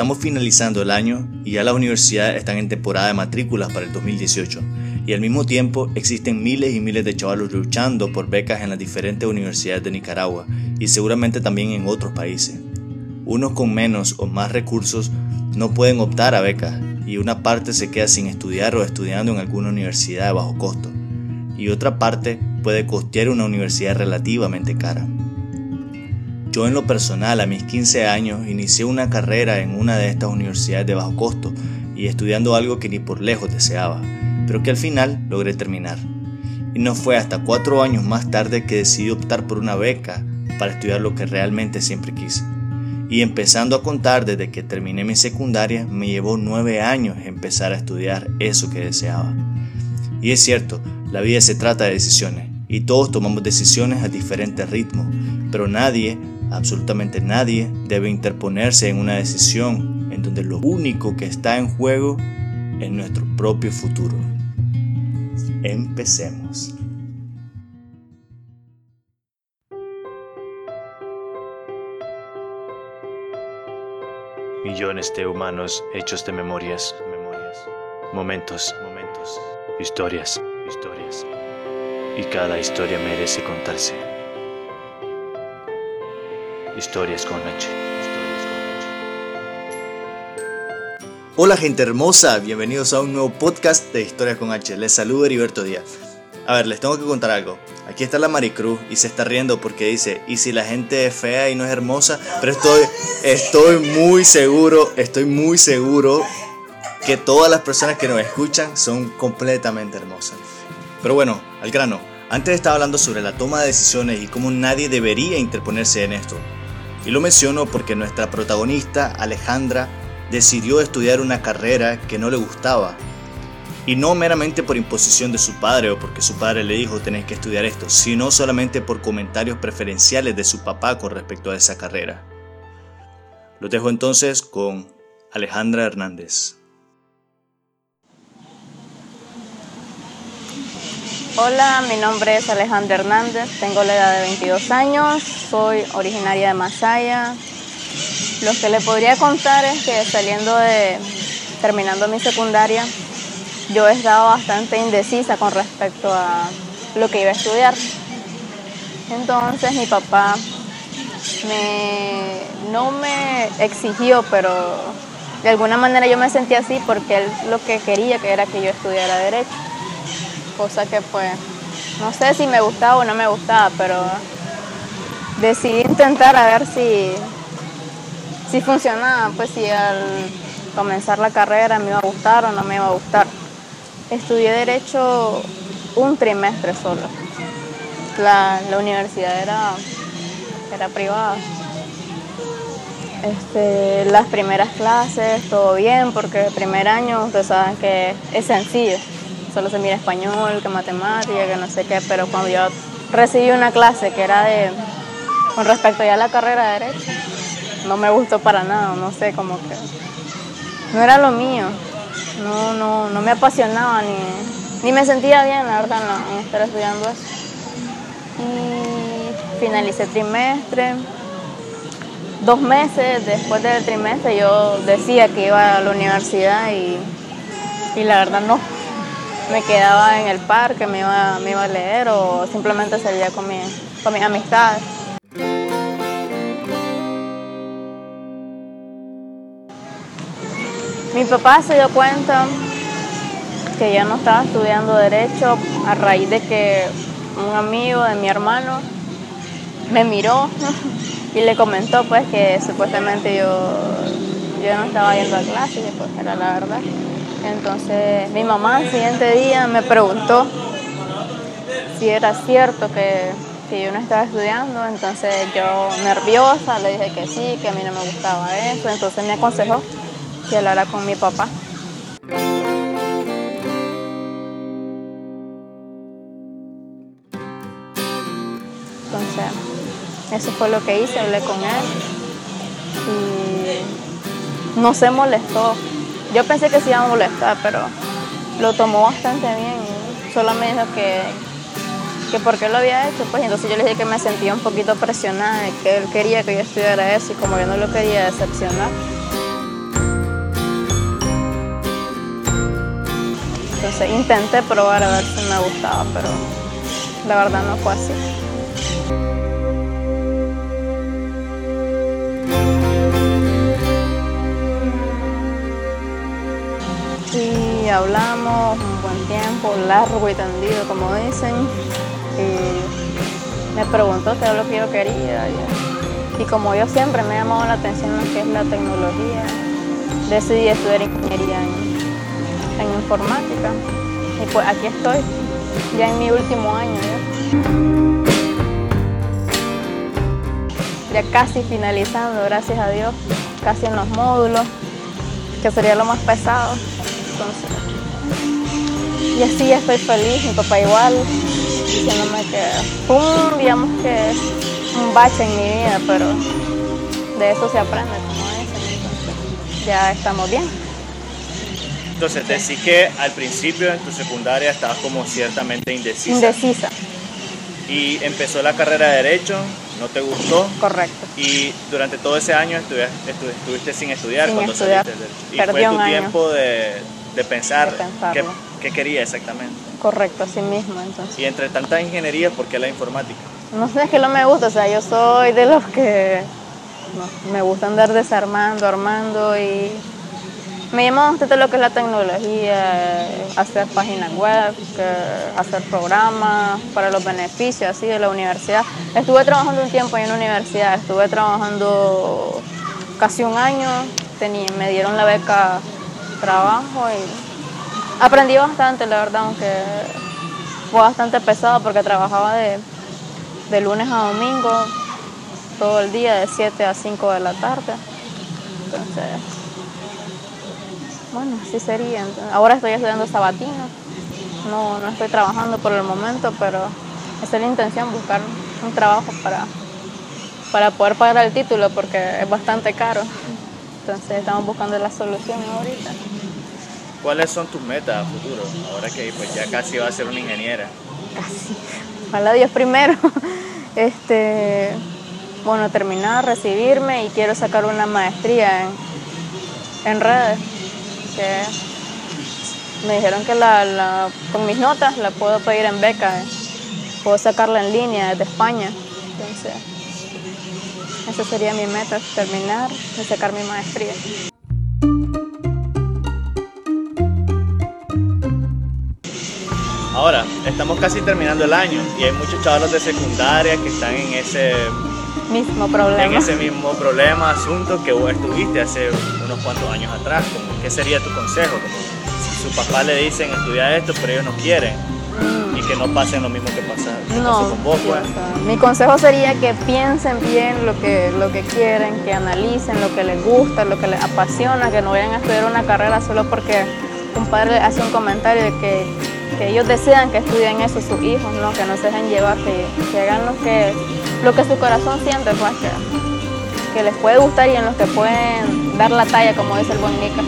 estamos finalizando el año y ya las universidades están en temporada de matrículas para el 2018 y al mismo tiempo existen miles y miles de chavalos luchando por becas en las diferentes universidades de Nicaragua y seguramente también en otros países. Unos con menos o más recursos no pueden optar a becas y una parte se queda sin estudiar o estudiando en alguna universidad de bajo costo y otra parte puede costear una universidad relativamente cara. Yo en lo personal a mis 15 años inicié una carrera en una de estas universidades de bajo costo y estudiando algo que ni por lejos deseaba, pero que al final logré terminar. Y no fue hasta cuatro años más tarde que decidí optar por una beca para estudiar lo que realmente siempre quise. Y empezando a contar desde que terminé mi secundaria, me llevó nueve años empezar a estudiar eso que deseaba. Y es cierto, la vida se trata de decisiones, y todos tomamos decisiones a diferentes ritmos, pero nadie Absolutamente nadie debe interponerse en una decisión en donde lo único que está en juego es nuestro propio futuro. Empecemos. Millones de humanos hechos de memorias, memorias, momentos, momentos, historias, historias. Y cada historia merece contarse. Historias con H. Hola gente hermosa, bienvenidos a un nuevo podcast de Historias con H. Les saludo Heriberto Díaz. A ver, les tengo que contar algo. Aquí está la Maricruz y se está riendo porque dice, ¿y si la gente es fea y no es hermosa? Pero estoy, estoy muy seguro, estoy muy seguro que todas las personas que nos escuchan son completamente hermosas. Pero bueno, al grano. Antes estaba hablando sobre la toma de decisiones y cómo nadie debería interponerse en esto. Y lo menciono porque nuestra protagonista, Alejandra, decidió estudiar una carrera que no le gustaba. Y no meramente por imposición de su padre o porque su padre le dijo tenés que estudiar esto, sino solamente por comentarios preferenciales de su papá con respecto a esa carrera. Lo dejo entonces con Alejandra Hernández. Hola, mi nombre es Alejandra Hernández, tengo la edad de 22 años, soy originaria de Masaya. Lo que le podría contar es que saliendo de, terminando mi secundaria, yo he estado bastante indecisa con respecto a lo que iba a estudiar. Entonces mi papá no me exigió, pero de alguna manera yo me sentí así porque él lo que quería que era que yo estudiara derecho cosa que pues no sé si me gustaba o no me gustaba, pero decidí intentar a ver si, si funcionaba, pues si al comenzar la carrera me iba a gustar o no me iba a gustar. Estudié derecho un trimestre solo. La, universidad era, era privada. Este, las primeras clases, todo bien, porque el primer año ustedes saben que es sencillo solo se mira español, que matemática, que no sé qué, pero cuando yo recibí una clase que era de, con respecto ya a la carrera de Derecho, no me gustó para nada, no sé, como que no era lo mío, no, no, no me apasionaba ni, ni me sentía bien, la verdad, en estar estudiando eso. Y finalicé trimestre, dos meses después del trimestre yo decía que iba a la universidad y, y la verdad no, me quedaba en el parque, me iba, me iba a leer o simplemente salía con, mi, con mis amistades. Mi papá se dio cuenta que ya no estaba estudiando derecho a raíz de que un amigo de mi hermano me miró y le comentó pues que supuestamente yo, yo no estaba yendo a clase pues era la verdad. Entonces mi mamá el siguiente día me preguntó si era cierto que, yo no estaba estudiando, entonces yo nerviosa le dije que sí, que a mí no me gustaba eso, entonces me aconsejó que hablara con mi papá. Entonces, eso fue lo que hice, hablé con él y no se molestó, yo pensé que se iba a molestar, pero lo tomó bastante bien. Solo me dijo que, que por qué lo había hecho, pues entonces yo le dije que me sentía un poquito presionada, que él quería que yo estudiara eso y como yo no lo quería decepcionar. Entonces intenté probar a ver si me gustaba, pero la verdad no fue así. Hablamos un buen tiempo, largo y tendido, como dicen. Y me preguntó qué era lo que yo quería. Y, como yo siempre me ha llamado la atención lo que es la tecnología, decidí estudiar ingeniería en, informática. Y pues aquí estoy, ya en mi último año. Ya, ya casi finalizando, gracias a Dios, casi en los módulos, que sería lo más pesado. Entonces, y así estoy feliz, mi papá igual, diciéndome que fue un, digamos que un bache en mi vida, pero de eso se aprende, como dicen, entonces ya estamos bien. Entonces, decís que al principio en tu secundaria estabas como ciertamente indecisa. Indecisa, Y empezó la carrera de Derecho, no te gustó. correcto. Y durante todo ese año estuvi- estu- estuviste sin estudiar Sin cuando estudiar. saliste Y Perdí fue tu año. tiempo de, de pensar qué, qué quería exactamente. Correcto, así mismo, entonces. Y entre tantas ingenierías, ¿por qué la informática? No sé, es que no me gusta, o sea, yo soy de los que no, me gusta andar desarmando, armando y me llama bastante lo que es la tecnología, hacer páginas web, hacer programas para los beneficios así de la universidad. Estuve trabajando un tiempo en la universidad, estuve trabajando casi un año, tenía, me dieron la beca trabajo y aprendí bastante, la verdad, aunque fue bastante pesado porque trabajaba de, de lunes a domingo, todo el día, de 7 a 5 de la tarde. Entonces, bueno, así sería. Entonces, ahora estoy estudiando sabatino, no, no estoy trabajando por el momento, pero esa es la intención, buscar un trabajo para, para poder pagar el título porque es bastante caro. Entonces estamos buscando la solución ahorita. ¿Cuáles son tus metas a futuro? Ahora que pues, ya casi vas a ser una ingeniera. casi. Ojalá Dios primero. Este, bueno, terminar, recibirme y quiero sacar una maestría en, en redes. Que me dijeron que la, la- con mis notas la puedo pedir en beca. eh. Puedo sacarla en línea desde España. Entonces, esa sería mi meta, terminar y sacar mi maestría. Ahora, estamos casi terminando el año y hay muchos chavalos de secundaria que están en ese, Mismo en problema. ese mismo problema, asunto que vos estuviste hace unos cuantos años atrás. Como, ¿Qué sería tu consejo? Como, si su papá le dicen estudia esto, pero ellos no quieren y que no pasen lo mismo que pasa, que No, con vos, pues. mi consejo sería que piensen bien lo que, lo que quieren, que analicen lo que les gusta, lo que les apasiona, que no vayan a estudiar una carrera solo porque un padre hace un comentario de que, que ellos desean que estudien eso sus hijos, ¿no? que no se dejen llevar, que, que hagan lo que, lo que su corazón siente, pues, que, que les puede gustar y en los que pueden dar la talla, como dice el buen Nica.